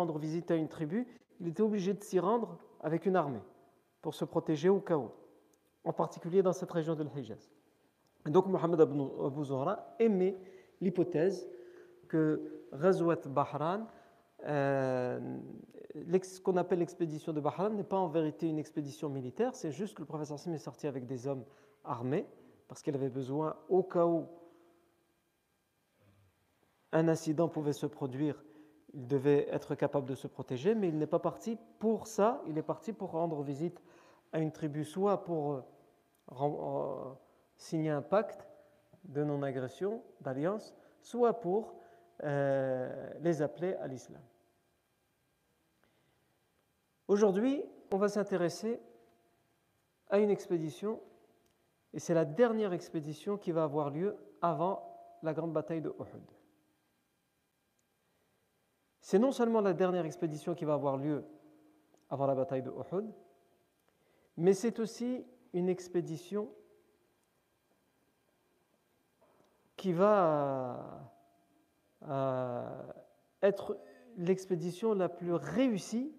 rendre visite à une tribu, il était obligé de s'y rendre avec une armée pour se protéger au cas où, en particulier dans cette région de l'Hijaz. Donc Mohamed Abu Zuhra émet l'hypothèse que Ghazwat Bahran, euh, ce qu'on appelle l'expédition de Bahran, n'est pas en vérité une expédition militaire, c'est juste que le professeur Sim est sorti avec des hommes armés, parce qu'il avait besoin, au cas où un incident pouvait se produire, il devait être capable de se protéger, mais il n'est pas parti pour ça, il est parti pour rendre visite à une tribu, soit pour euh, euh, signer un pacte de non-agression, d'alliance, soit pour euh, les appeler à l'islam. Aujourd'hui, on va s'intéresser à une expédition, et c'est la dernière expédition qui va avoir lieu avant la grande bataille de Uhud. C'est non seulement la dernière expédition qui va avoir lieu avant la bataille de Uhud, mais c'est aussi une expédition qui va euh, être l'expédition la plus réussie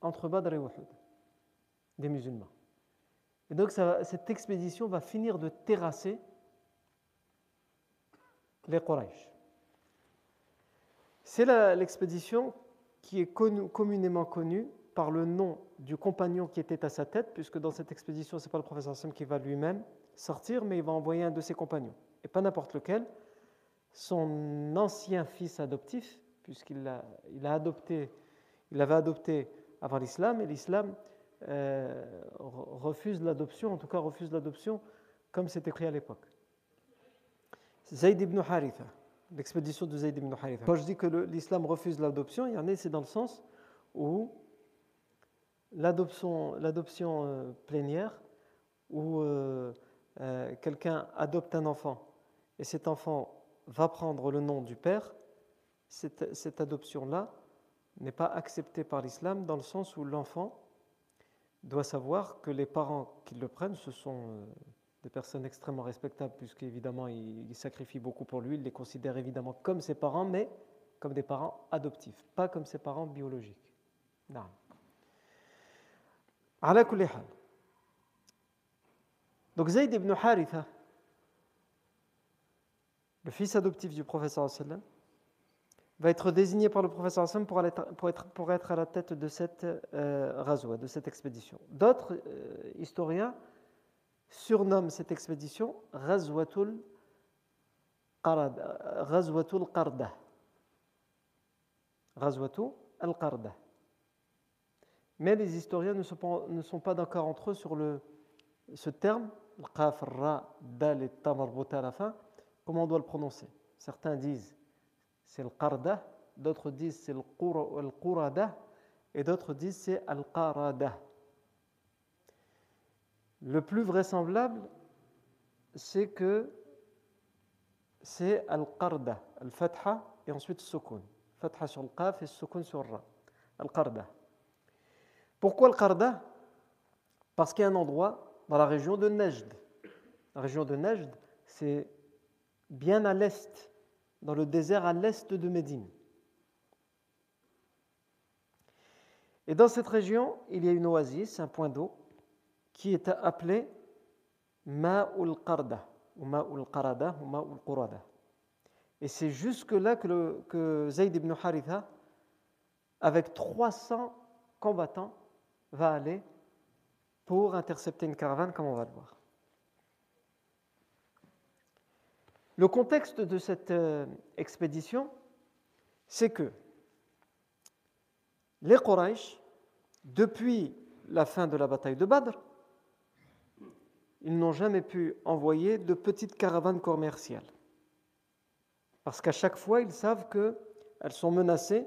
entre Badr et Uhud des musulmans. Et donc cette expédition va finir de terrasser les Quraysh. C'est l'expédition qui est communément connue par le nom du compagnon qui était à sa tête, puisque dans cette expédition, ce n'est pas le professeur Sam qui va lui-même sortir, mais il va envoyer un de ses compagnons, et pas n'importe lequel, son ancien fils adoptif, puisqu'il a, adopté, il avait adopté avant l'islam, et l'islam euh, refuse l'adoption, en tout cas refuse l'adoption comme c'est écrit à l'époque. Zayd ibn Haritha l'expédition de Zayd ibn Haritha. Quand je dis que l'islam refuse l'adoption, il y en a, c'est dans le sens où l'adoption, euh, plénière, où euh, euh, quelqu'un adopte un enfant et cet enfant va prendre le nom du père, cette, adoption-là n'est pas acceptée par l'islam dans le sens où l'enfant doit savoir que les parents qui le prennent, ce sont des personnes extrêmement respectables, puisqu'évidemment, il, il sacrifie beaucoup pour lui. Il les considère évidemment comme ses parents, mais comme des parents adoptifs, pas comme ses parents biologiques. Non. Donc Zayd ibn Haritha, le fils adoptif du professeur va être désigné par le professeur pour, pour, être, pour être à la tête de cette euh, de cette expédition. D'autres euh, historiens surnomme cette expédition Ghazwatul Qarda. Ghazwatul al-Qarda. Mais les historiens ne sont pas, d'accord entre eux sur ce terme, qaf, ra, dal et à la fin, comment on doit le prononcer? Certains disent c'est le Qarda, d'autres disent c'est le Qurada, et d'autres disent c'est al-Qarada. Le plus vraisemblable, c'est que c'est al-qarda, al-fatha et ensuite sukun. Fatha sur le qaf et sukun sur ra. Al-qarda. Pourquoi al-qarda? Parce qu'il y a un endroit dans la région de Najd. La région de Najd, c'est bien à l'est, dans le désert à l'est de Médine. Et dans cette région, il y a une oasis, un point d'eau, qui est appelé Ma'ul Qarda, ou Ma'ul Qarada, ou Ma'ul Qurada. Et c'est jusque-là que Zayd ibn Haritha, avec 300 combattants, va aller pour intercepter une caravane, comme on va le voir. Le contexte de cette euh, expédition, c'est que les Quraysh, depuis la fin de la bataille de Badr, ils n'ont jamais pu envoyer de petites caravanes commerciales. Parce qu'à chaque fois, ils savent qu'elles sont menacées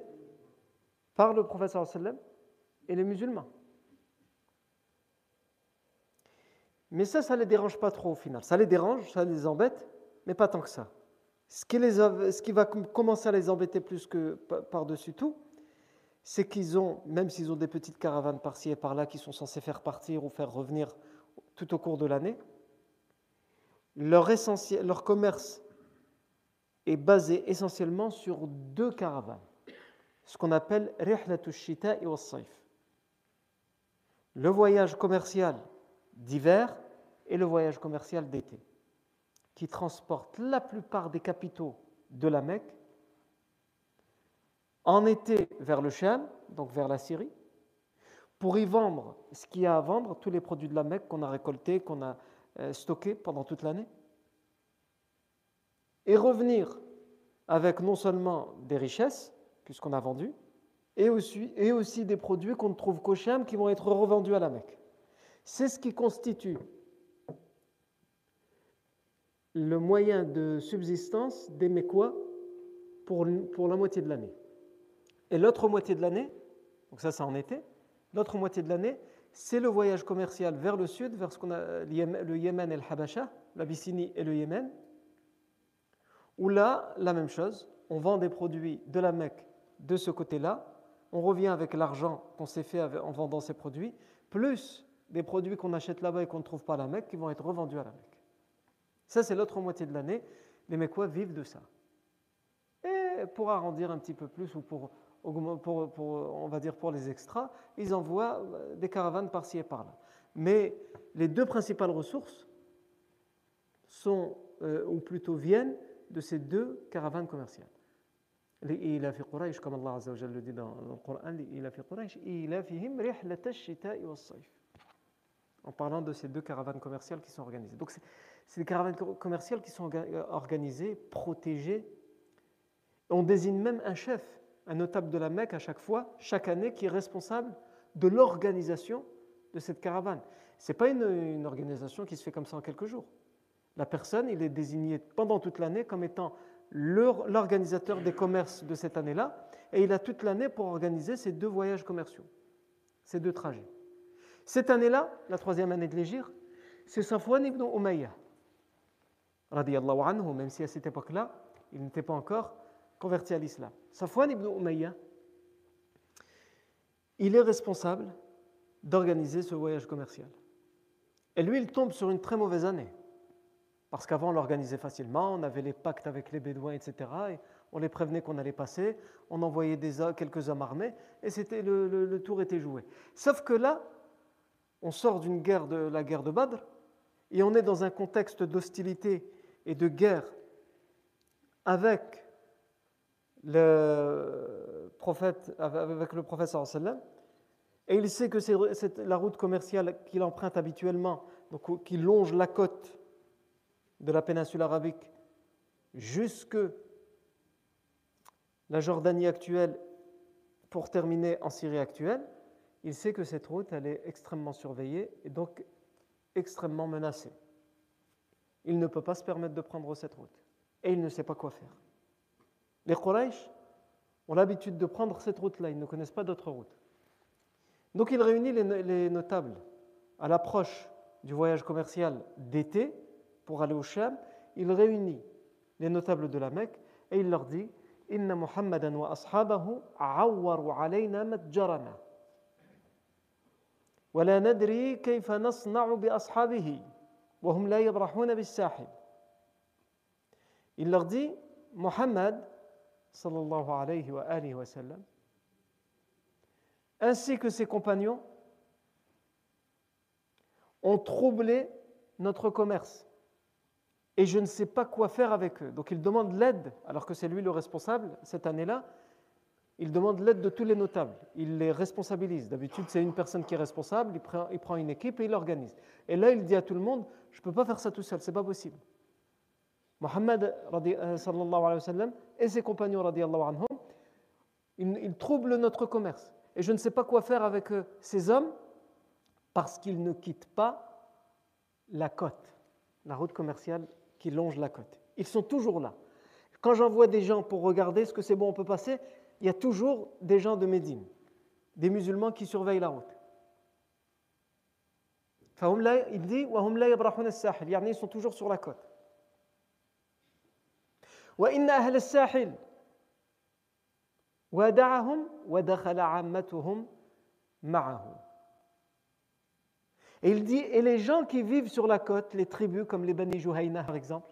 par le professeur et les musulmans. Mais ça, ça ne les dérange pas trop au final. Ça les dérange, ça les embête, mais pas tant que ça. Ce qui, ce qui va commencer à les embêter plus que par-dessus tout, c'est qu'ils ont, même s'ils ont des petites caravanes par-ci et par-là qui sont censées faire partir ou faire revenir tout au cours de l'année. Leur, commerce est basé essentiellement sur deux caravanes, ce qu'on appelle shita wa Le voyage commercial d'hiver et le voyage commercial d'été, qui transporte la plupart des capitaux de la Mecque en été vers le Sham, donc vers la Syrie, pour y vendre ce qu'il y a à vendre, tous les produits de la Mecque qu'on a récoltés, qu'on a euh, stockés pendant toute l'année, et revenir avec non seulement des richesses, puisqu'on a vendu, et aussi, des produits qu'on ne trouve qu'au Sham qui vont être revendus à la Mecque. C'est ce qui constitue le moyen de subsistance des Mécois pour, pour la moitié de l'année. Et l'autre moitié de l'année, donc ça c'est en été, l'autre moitié de l'année, c'est le voyage commercial vers le sud, vers ce qu'on a le Yémen et le Habasha, l'Abyssinie et le Yémen, où là, la même chose, on vend des produits de la Mecque de ce côté-là, on revient avec l'argent qu'on s'est fait en vendant ces produits, plus des produits qu'on achète là-bas et qu'on ne trouve pas à la Mecque qui vont être revendus à la Mecque. Ça, c'est l'autre moitié de l'année. Les Mecquois vivent de ça. Et pour arrondir un petit peu plus, ou pour, pour, on va dire pour les extras, ils envoient euh, des caravanes par-ci et par-là. Mais les deux principales ressources sont, euh, ou plutôt viennent, de ces deux caravanes commerciales. لإيلاف قريش comme Allah Azza wa le dit dans le Coran لإيلاف قريش إيلافهم رحلة الشتاء والصيف en parlant de ces deux caravanes commerciales qui sont organisées. Donc c'est des caravanes commerciales qui sont organisées, protégées. On désigne même un chef, un notable de la Mecque à chaque fois, chaque année, qui est responsable de l'organisation de cette caravane. Ce n'est pas une, organisation qui se fait comme ça en quelques jours. La personne, il est désigné pendant toute l'année comme étant l'organisateur des commerces de cette année-là, et il a toute l'année pour organiser ces deux voyages commerciaux, ces deux trajets. Cette année-là, la troisième année de l'Égir, c'est Safwan ibn Umayyah, anhu, même si à cette époque-là, il n'était pas encore converti à l'islam. Safwan ibn Umayyah, il est responsable d'organiser ce voyage commercial. Et lui, il tombe sur une très mauvaise année. Parce qu'avant, on l'organisait facilement, on avait les pactes avec les Bédouins, etc. Et on les prévenait qu'on allait passer, on envoyait quelques hommes armés, et c'était le, tour était joué. Sauf que là, on sort d'une guerre de la guerre de Badr, et on est dans un contexte d'hostilité et de guerre avec le prophète, avec le prophète sallam, et il sait que c'est la route commerciale qu'il emprunte habituellement, donc qui longe la côte de la péninsule arabique jusque la Jordanie actuelle pour terminer en Syrie actuelle, il sait que cette route elle est extrêmement surveillée et donc extrêmement menacée. Il ne peut pas se permettre de prendre cette route et il ne sait pas quoi faire. Les Quraysh ont l'habitude de prendre cette route-là, ils ne connaissent pas d'autre route. Donc il réunit les notables à l'approche du voyage commercial d'été pour aller au Sham, il réunit les notables de la Mecque et il leur dit Inna Muhammadan wa ashabahu awwaru alayna matjarana. ولا ندري كيف نصنع بأصحابه وهم لا يبرحون بالساحل Il leur dit, Muhammad, sallallahu alayhi wa alihi wa sallam, ainsi que ses compagnons, ont troublé notre commerce et je ne sais pas quoi faire avec eux. Donc il demande l'aide, alors que c'est lui le responsable cette année-là. Il demande l'aide de tous les notables. Il les responsabilise. D'habitude, c'est une personne qui est responsable, il prend, il prend une équipe et il l'organise. Et là, il dit à tout le monde Je ne peux pas faire ça tout seul, c'est pas possible. Mohammed euh, sallallahu alayhi wa sallam, et ses compagnons anhum, ils, ils troublent notre commerce. Et je ne sais pas quoi faire avec euh, ces hommes parce qu'ils ne quittent pas la côte, la route commerciale qui longent la côte. Ils sont toujours là. Quand j'envoie des gens pour regarder ce que c'est bon, on peut passer, il y a toujours des gens de Médine, des musulmans qui surveillent la route. Il dit ils sont toujours sur la côte. Et il dit, et les gens qui vivent sur la côte, les tribus comme les Bani Juhayna par exemple,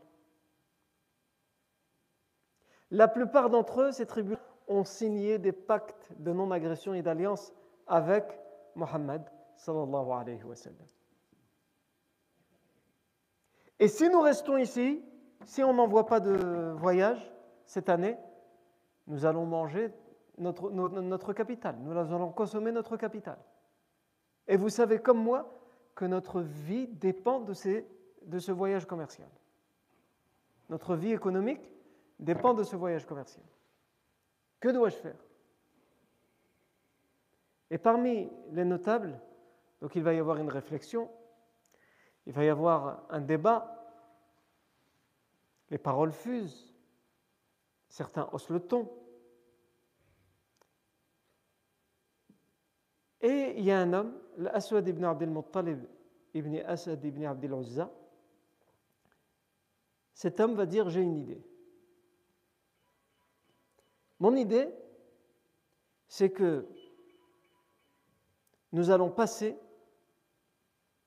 la plupart d'entre eux, ces tribus, ont signé des pactes de non-agression et d'alliance avec Mohammed. Et si nous restons ici, si on n'envoie pas de voyage cette année, nous allons manger notre, notre, capital, nous allons consommer notre capital. Et vous savez comme moi que notre vie dépend de, ces, de ce voyage commercial. Notre vie économique dépend de ce voyage commercial. Que dois-je faire? Et parmi les notables, donc il va y avoir une réflexion, il va y avoir un débat, les paroles fusent, certains haussent le ton. Et il y a un homme, l'Aswad ibn Abdel Muttalib ibn Asad ibn Abdel Uzza. Cet homme va dire J'ai une idée. Mon idée, c'est que nous allons passer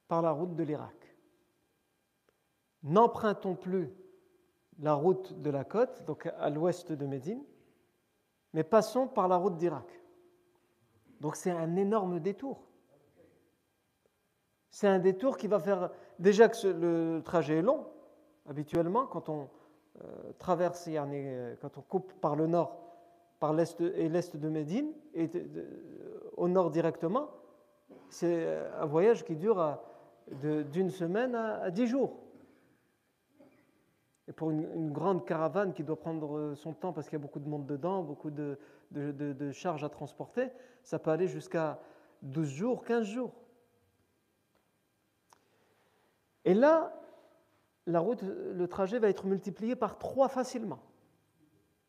par la route de l'Irak. N'empruntons plus la route de la côte, donc à l'ouest de Médine, mais passons par la route d'Irak. Donc c'est un énorme détour. C'est un détour qui va faire. Déjà que le trajet est long, habituellement, quand on euh, traverse, euh, quand on coupe par le nord, par l'est et l'est de Médine, et au nord directement, c'est un voyage qui dure d'une semaine à dix jours. Et pour une, grande caravane qui doit prendre son temps parce qu'il y a beaucoup de monde dedans, beaucoup de, charges à transporter, ça peut aller jusqu'à 12 jours, 15 jours. Et là, la route, le trajet va être multiplié par trois facilement.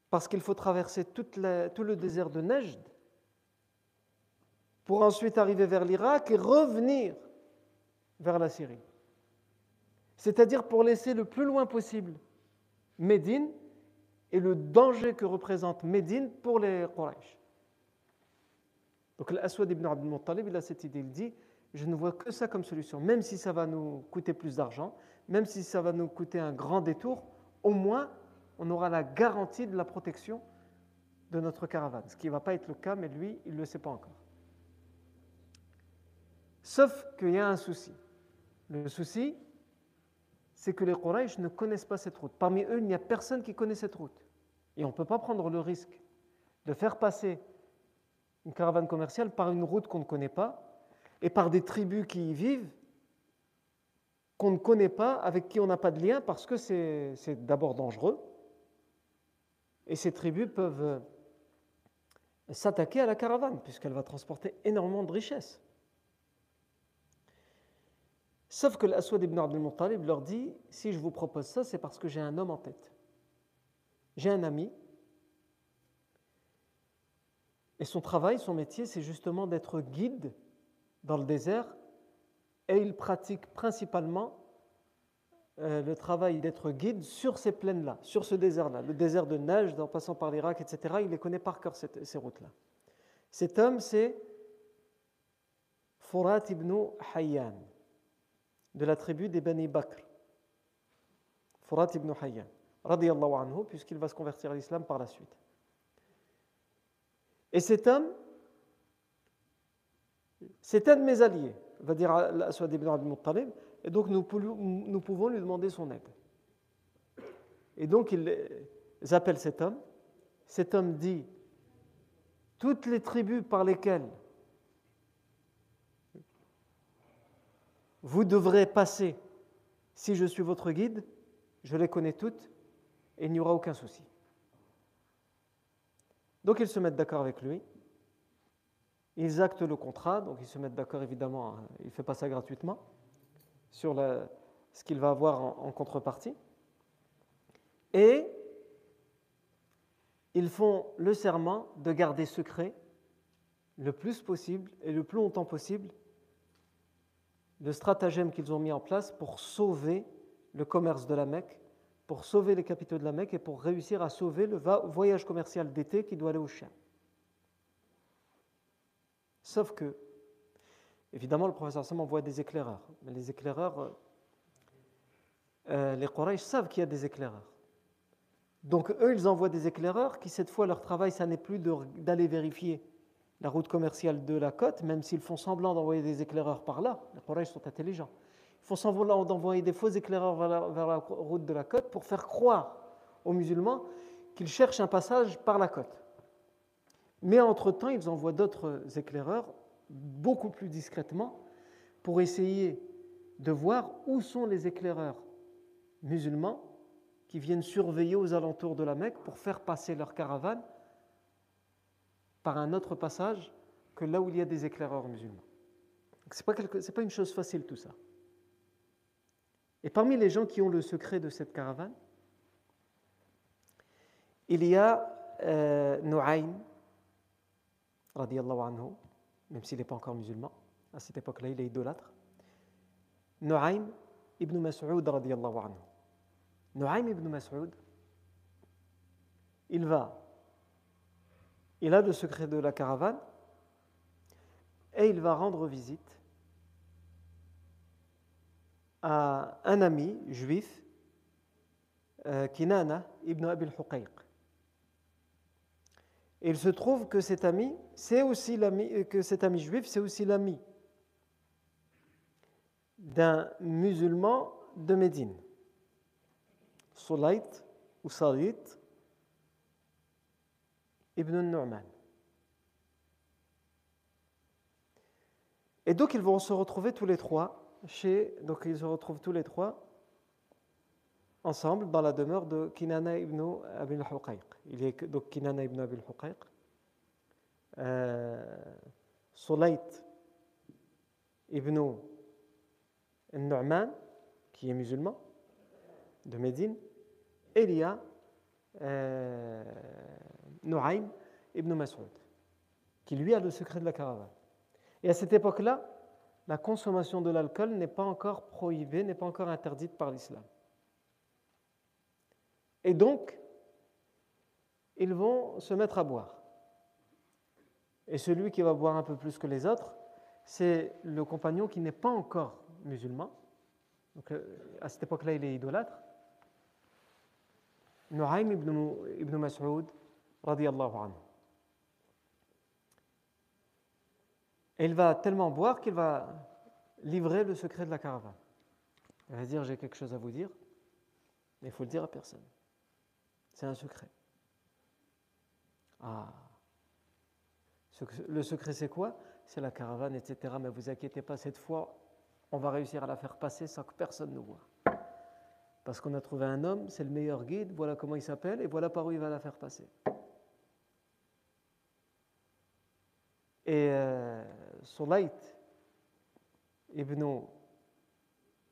Parce qu'il faut traverser tout le désert de Nejd pour ensuite arriver vers l'Irak et revenir vers la Syrie. C'est-à-dire pour laisser le plus loin possible Médine et le danger que représente Médine pour les Quraysh. Donc l'Aswad ibn Abdul Muttalib, il a cette idée, il dit, je ne vois que ça comme solution, même si ça va nous coûter plus d'argent, même si ça va nous coûter un grand détour, au moins on aura la garantie de la protection de notre caravane, ce qui ne va pas être le cas, mais lui, il ne le sait pas encore. Sauf qu'il y a un souci. Le souci, c'est que les Quraysh ne connaissent pas cette route. Parmi eux, il n'y a personne qui connaît cette route. Et on ne peut pas prendre le risque de faire passer une caravane commerciale par une route qu'on ne connaît pas et par des tribus qui y vivent qu'on ne connaît pas, avec qui on n'a pas de lien, parce que c'est d'abord dangereux. Et ces tribus peuvent euh, s'attaquer à la caravane, puisqu'elle va transporter énormément de richesses. Sauf que l'Aswad ibn Abdul Muttalib leur dit Si je vous propose ça, c'est parce que j'ai un homme en tête. J'ai un ami. Et son travail, son métier, c'est justement d'être guide dans le désert. Et il pratique principalement euh, le travail d'être guide sur ces plaines-là, sur ce désert-là. Le désert de neige, en passant par l'Irak, etc. Il les connaît par cœur, ces routes-là. Cet homme, c'est Furat ibn Hayyan de la tribu des Bani Bakr, Furat ibn Hayyan, radiallahu anhu, puisqu'il va se convertir à l'islam par la suite. Et cet homme, c'est un de mes alliés, va dire Aswad ibn Abdul Muttalib, et donc nous, nous pouvons lui demander son aide. Et donc ils appellent cet homme. Cet homme dit toutes les tribus par lesquelles vous devrez passer, si je suis votre guide, je les connais toutes, et il n'y aura aucun souci. Donc ils se mettent d'accord avec lui, ils actent le contrat, donc ils se mettent d'accord évidemment, hein, il ne fait pas ça gratuitement, sur ce qu'il va avoir en contrepartie, et ils font le serment de garder secret le plus possible et le plus longtemps possible le stratagème qu'ils ont mis en place pour sauver le commerce de la Mecque, pour sauver les capitaux de la Mecque et pour réussir à sauver le voyage commercial d'été qui doit aller au chien. Sauf que, évidemment, le professeur Sam envoie des éclaireurs. Mais les éclaireurs, euh, les Quraysh savent qu'il y a des éclaireurs. Donc eux, ils envoient des éclaireurs qui, cette fois, leur travail, ça n'est plus d'aller vérifier la route commerciale de la côte, même s'ils font semblant d'envoyer des éclaireurs par là. Les Quraysh sont intelligents. Ils font semblant d'envoyer des faux éclaireurs vers la, route de la côte pour faire croire aux musulmans qu'ils cherchent un passage par la côte. Mais entre-temps, ils envoient d'autres éclaireurs, beaucoup plus discrètement, pour essayer de voir où sont les éclaireurs musulmans qui viennent surveiller aux alentours de la Mecque pour faire passer leur caravane par un autre passage que là où il y a des éclaireurs musulmans. Ce n'est pas, une chose facile tout ça. Et parmi les gens qui ont le secret de cette caravane, il y a euh, Nu'aym, anhu, même s'il n'est pas encore musulman, à cette époque-là, il est idolâtre. Nu'aym ibn Mas'ud, anhu. Nu'aym ibn Mas'ud, il va, il a le secret de la caravane et il va rendre visite à un ami juif, euh, Kinana ibn Abil Huqayq. Il se trouve que cet ami, c'est aussi l'ami, euh, que cet ami juif, c'est aussi l'ami d'un musulman de Médine. Sulayt ou Salit ibn Nu'man. Et donc ils vont se retrouver tous les trois chez, donc ils se retrouvent tous les trois ensemble dans la demeure de Kinana ibn Abil Huqayq. Il est donc Kinana ibn Abil Huqayq, euh, Sulayt ibn Nu'man, qui est musulman, de Médine, et il y a euh, Nu'aym ibn Mas'ud, qui lui a le secret de la caravane. Et à cette époque-là, la consommation de l'alcool n'est pas encore prohibée, n'est pas encore interdite par l'islam. Et donc, ils vont se mettre à boire. Et celui qui va boire un peu plus que les autres, c'est le compagnon qui n'est pas encore musulman. Donc, euh, à cette époque-là, il est idolâtre. Nu'aym ibn, ibn Et il va tellement boire qu'il va livrer le secret de la caravane. Il va dire J'ai quelque chose à vous dire, mais il faut le dire à personne. C'est un secret. Ah Le secret, c'est quoi? C'est la caravane, etc. Mais vous inquiétez pas, cette fois, on va réussir à la faire passer sans que personne ne voit. Parce qu'on a trouvé un homme, c'est le meilleur guide, voilà comment il s'appelle, et voilà par où il va la faire passer. Et euh, Sulayt ibn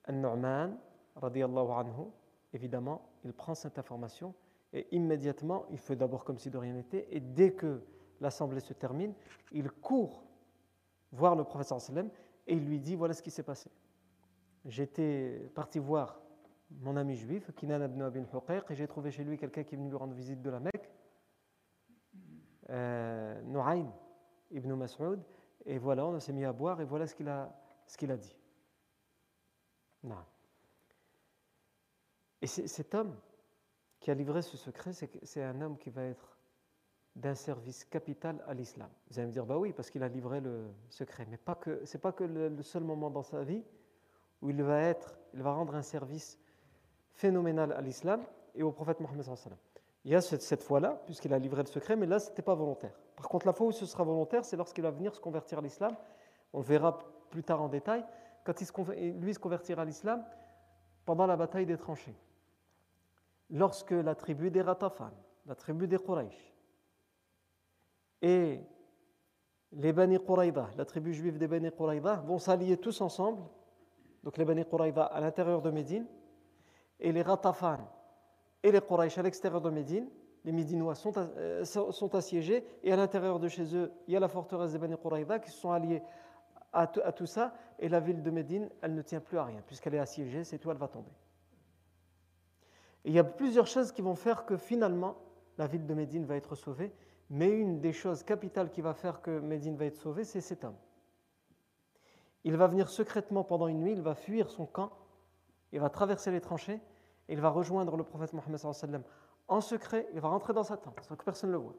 al-Nu'man, anhu, évidemment, il prend cette information et immédiatement, il fait d'abord comme si de rien n'était, et dès que l'assemblée se termine, il court voir le professeur sallam et il lui dit voilà ce qui s'est passé. J'étais parti voir mon ami juif, Kinan ibn Abin Huqayq, et j'ai trouvé chez lui quelqu'un qui est venu lui rendre visite de la Mecque, euh, ibn Mas'ud, et voilà, on s'est mis à boire, et voilà ce qu'il a, ce a dit. Non. Et cet homme qui a livré ce secret, c'est un homme qui va être d'un service capital à l'islam. Vous allez me dire, bah oui, parce qu'il a livré le secret. Mais pas que, c'est pas que le, seul moment dans sa vie où il va être, il va rendre un service phénoménal à l'islam et au prophète Mohammed Il y a cette, cette fois-là, puisqu'il a livré le secret, mais là, ce n'était pas volontaire. Par contre, la fois où ce sera volontaire, c'est lorsqu'il va venir se convertir à l'islam. On verra plus tard en détail. Quand lui se convertira à l'islam, pendant la bataille des tranchées. Lorsque la tribu des Ratafan, la tribu des Quraysh, et les Bani Quraïda, la tribu juive des Bani Quraïda, vont s'allier tous ensemble, donc les Bani Quraïda à l'intérieur de Médine, et les Ratafan et les Quraysh à l'extérieur de Médine, les Médinois sont, euh, sont, assiégés, et à l'intérieur de chez eux, il y a la forteresse des Bani Quraïda qui sont alliés à, tout ça, et la ville de Médine, elle ne tient plus à rien, puisqu'elle est assiégée, c'est tout, elle va tomber. Il y a plusieurs choses qui vont faire que finalement, la ville de Médine va être sauvée, mais une des choses capitales qui va faire que Médine va être sauvée, c'est cet homme. Il va venir secrètement pendant une nuit, il va fuir son camp, il va traverser les tranchées, et il va rejoindre le prophète Mohammed en secret, il va rentrer dans sa tente sans que personne ne le voit.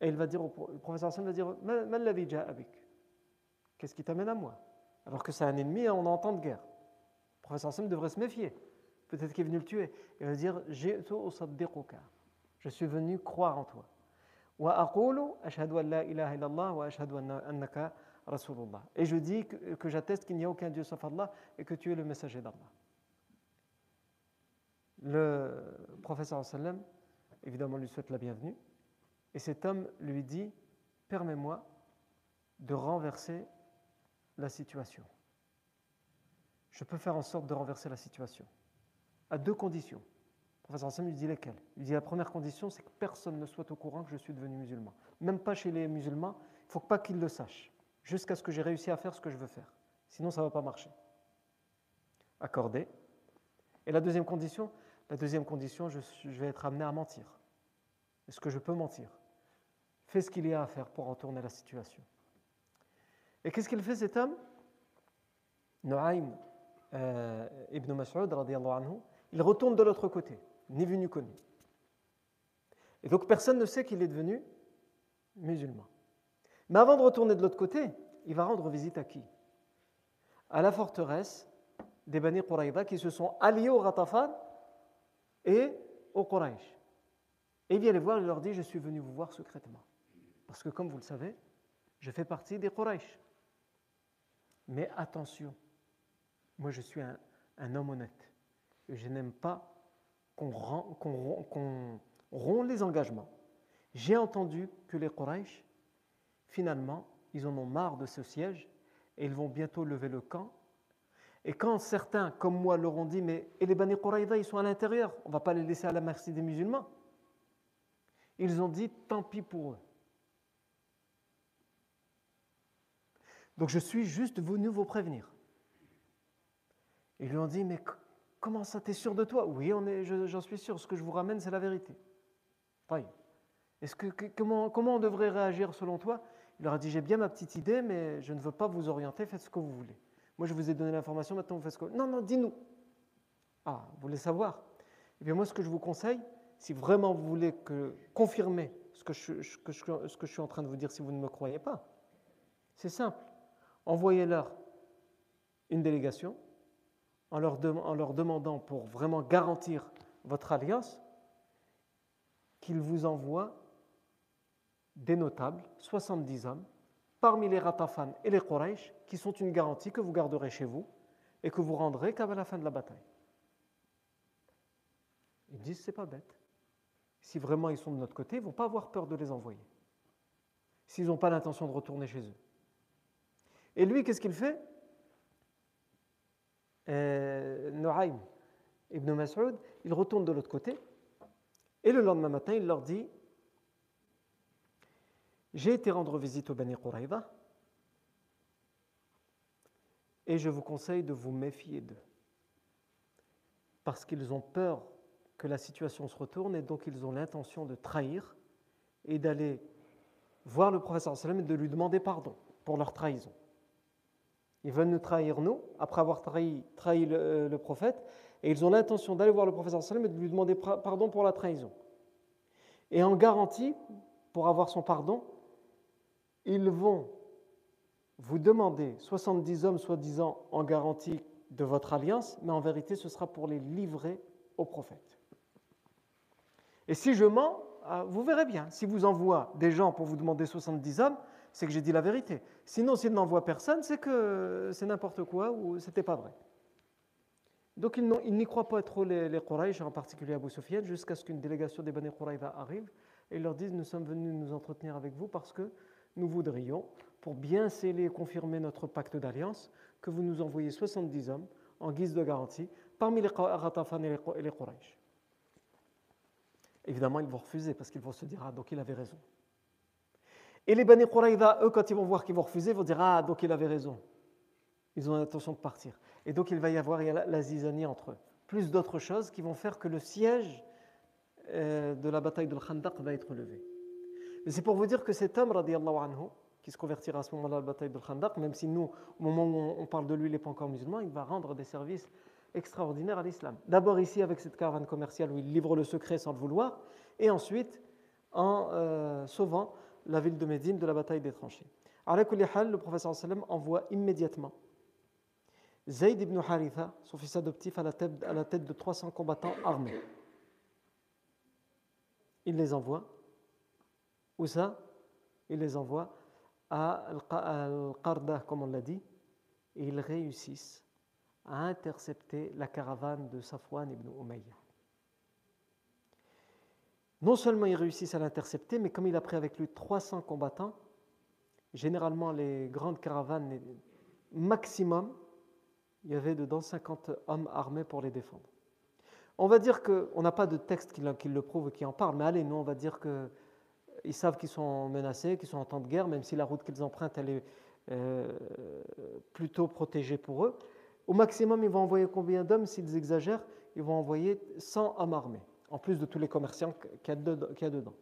Et il va dire, au, le professeur Hassan va dire Qu'est-ce qui t'amène à moi? Alors que c'est un ennemi et on est de guerre. Le professeur Hassan devrait se méfier. Peut-être qu'il est venu le tuer. Il va dire Je suis venu croire en toi. Et je dis que, que j'atteste qu'il n'y a aucun Dieu sauf Allah et que tu es le messager d'Allah. Le professeur sallam, évidemment, lui souhaite la bienvenue. Et cet homme lui dit Permets-moi de renverser la situation. Je peux faire en sorte de renverser la situation. À deux conditions. Le professeur Hassan lui dit lesquelles? Il dit La première condition, c'est que personne ne soit au courant que je suis devenu musulman. Même pas chez les musulmans, il ne faut pas qu'ils le sachent, jusqu'à ce que j'ai réussi à faire ce que je veux faire. Sinon, ça ne va pas marcher. Accordé. Et la deuxième condition La deuxième condition, je, vais être amené à mentir. Est-ce que je peux mentir? Fais ce qu'il y a à faire pour retourner la situation. Et qu'est-ce qu'il fait cet homme? Nu'aym euh, ibn Mas'ud, anhu, il retourne de l'autre côté, ni vu ni connu. Et donc personne ne sait qu'il est devenu musulman. Mais avant de retourner de l'autre côté, il va rendre visite à qui? À la forteresse des Bani Quraïda qui se sont alliés au Ratafan et au Quraysh. Et il vient les voir et leur dit Je suis venu vous voir secrètement. Parce que comme vous le savez, je fais partie des Quraysh. Mais attention, moi je suis un, homme honnête. Et je n'aime pas qu'on rompt les engagements. J'ai entendu que les Quraysh, finalement, ils en ont marre de ce siège et ils vont bientôt lever le camp. Et quand certains, comme moi, leur ont dit, mais et les Bani Quraïda, ils sont à l'intérieur, on ne va pas les laisser à la merci des musulmans. Ils ont dit, tant pis pour eux. Donc je suis juste venu vous prévenir. Ils lui ont dit, mais comment ça, t'es sûr de toi? Oui, j'en suis sûr, ce que je vous ramène, c'est la vérité. Est-ce que, comment, comment on devrait réagir selon toi? Il leur a dit, j'ai bien ma petite idée, mais je ne veux pas vous orienter, faites ce que vous voulez. Moi, je vous ai donné l'information, maintenant vous faites vous Non, non, dis-nous. Ah, vous voulez savoir. Eh bien, moi, ce que je vous conseille, si vraiment vous voulez confirmer ce que je suis en train de vous dire si vous ne me croyez pas, c'est simple. Envoyez-leur une délégation en leur, demandant pour vraiment garantir votre alliance qu'ils vous envoient des notables, 70 hommes, parmi les Ratafan et les Quraysh, qui sont une garantie que vous garderez chez vous et que vous rendrez qu'à la fin de la bataille. Ils disent c'est pas bête. Si vraiment ils sont de notre côté, ils ne vont pas avoir peur de les envoyer. S'ils n'ont pas l'intention de retourner chez eux. Et lui, qu'est-ce qu'il fait? Euh, ibn Mas'ud, il retourne de l'autre côté. Et le lendemain matin, il leur dit J'ai été rendre visite au Bani Quraïda et je vous conseille de vous méfier d'eux. Parce qu'ils ont peur que la situation se retourne et donc ils ont l'intention de trahir et d'aller voir le professeur et de lui demander pardon pour leur trahison. Ils veulent nous trahir, nous, après avoir trahi, trahi le, prophète, et ils ont l'intention d'aller voir le prophète sallam et de lui demander pardon pour la trahison. Et en garantie, pour avoir son pardon, ils vont vous demander 70 hommes soi-disant en garantie de votre alliance, mais en vérité, ce sera pour les livrer au prophète. Et si je mens, ah, vous verrez bien, si vous envoie des gens pour vous demander 70 hommes, c'est que j'ai dit la vérité. Sinon, s'il n'envoie personne, c'est que c'est n'importe quoi ou c'était pas vrai. Donc, ils n'y croient pas trop les, les en particulier Abu Sufyan, jusqu'à ce qu'une délégation des Bani Qurayza arrive et leur dise Nous sommes venus nous entretenir avec vous parce que nous voudrions, pour bien sceller et confirmer notre pacte d'alliance, que vous nous envoyiez 70 hommes en guise de garantie parmi les Ratafan et les Quraysh. Évidemment, ils vont refuser parce qu'ils vont se dire Ah, donc il avait raison. Et les Bani Quraïda, eux, quand ils vont voir qu'ils vont refuser, vont dire Ah, donc il avait raison. Ils ont l'intention de partir. Et donc il va y avoir la zizanie entre eux. Plus d'autres choses qui vont faire que le siège euh, de la bataille de Khandaq va être levé. C'est pour vous dire que cet homme, anhu, qui se convertira à ce moment-là à la bataille de Khandaq, même si nous, au moment où on parle de lui, il n'est pas encore musulman, il va rendre des services extraordinaire à l'islam. D'abord ici avec cette caravane commerciale où il livre le secret sans le vouloir, et ensuite en euh, sauvant la ville de Médine de la bataille des tranchées. le professeur sallam envoie immédiatement Zayd ibn Haritha, son fils adoptif, à la tête de 300 combattants armés. Il les envoie. Où ça? Il les envoie à Al-Qarda, comme on l'a dit, et ils réussissent à intercepter la caravane de Safwan ibn Umayya. Non seulement ils réussissent à l'intercepter, mais comme il a pris avec lui 300 combattants, généralement les grandes caravanes, maximum, il y avait dedans 50 hommes armés pour les défendre. On va dire qu'on n'a pas de texte qui, le prouve, qui en parle, mais allez, nous on va dire qu'ils savent qu'ils sont menacés, qu'ils sont en temps de guerre, même si la route qu'ils empruntent, est euh, plutôt protégée pour eux. Au maximum, ils vont envoyer combien d'hommes? S'ils exagèrent, ils vont envoyer 100 hommes armés, en plus de tous les commerçants qu'il y, a dedans.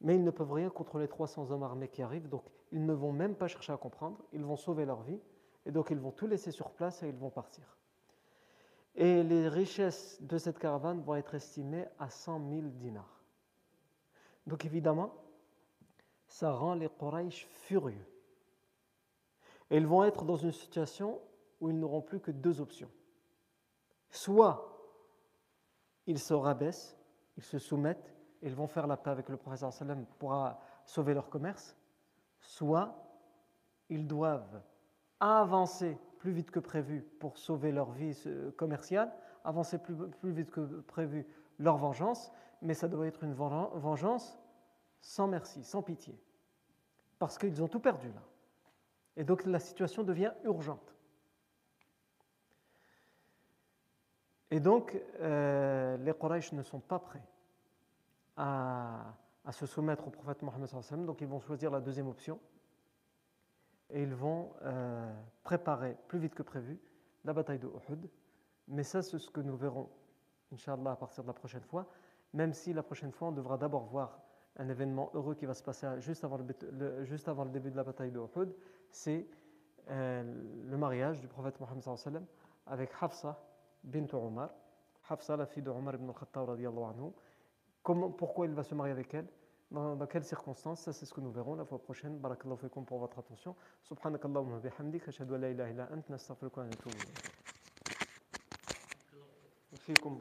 Mais ils ne peuvent rien contre les 300 hommes armés qui arrivent, donc ils ne vont même pas chercher à comprendre, ils vont sauver leur vie, et donc ils vont tout laisser sur place et ils vont partir. Et les richesses de cette caravane vont être estimées à 100 000 dinars. Donc évidemment, ça rend les Quraysh furieux. Et ils vont être dans une situation où ils n'auront plus que deux options. Soit ils se rabaissent, ils se soumettent, et ils vont faire la paix avec le professeur sallam pour sauver leur commerce, soit ils doivent avancer plus vite que prévu pour sauver leur vie commerciale, avancer plus, plus vite que prévu leur vengeance, mais ça doit être une vengeance sans merci, sans pitié, parce qu'ils ont tout perdu là. Et donc la situation devient urgente. Et donc, euh, les Quraysh ne sont pas prêts à, se soumettre au prophète Mohammed, donc ils vont choisir la deuxième option. Et ils vont euh, préparer plus vite que prévu la bataille de Uhud. Mais ça, c'est ce que nous verrons, Inch'Allah, à partir de la prochaine fois, même si la prochaine fois, on devra d'abord voir un événement heureux qui va se passer juste avant le, début de la bataille de Uhud, c'est euh, le mariage du prophète Mohammed avec Hafsa, bint Omar, Hafsa, la fille de Omar ibn al-Khattab, Comment, pourquoi il va se marier avec elle? Dans, quelles circonstances? Ça, c'est ce que nous verrons la fois prochaine. Barakallahu fikum pour votre attention. Subhanakallahumma bihamdik. Ashhadu an la ilaha illa ant. Wa. Fikum.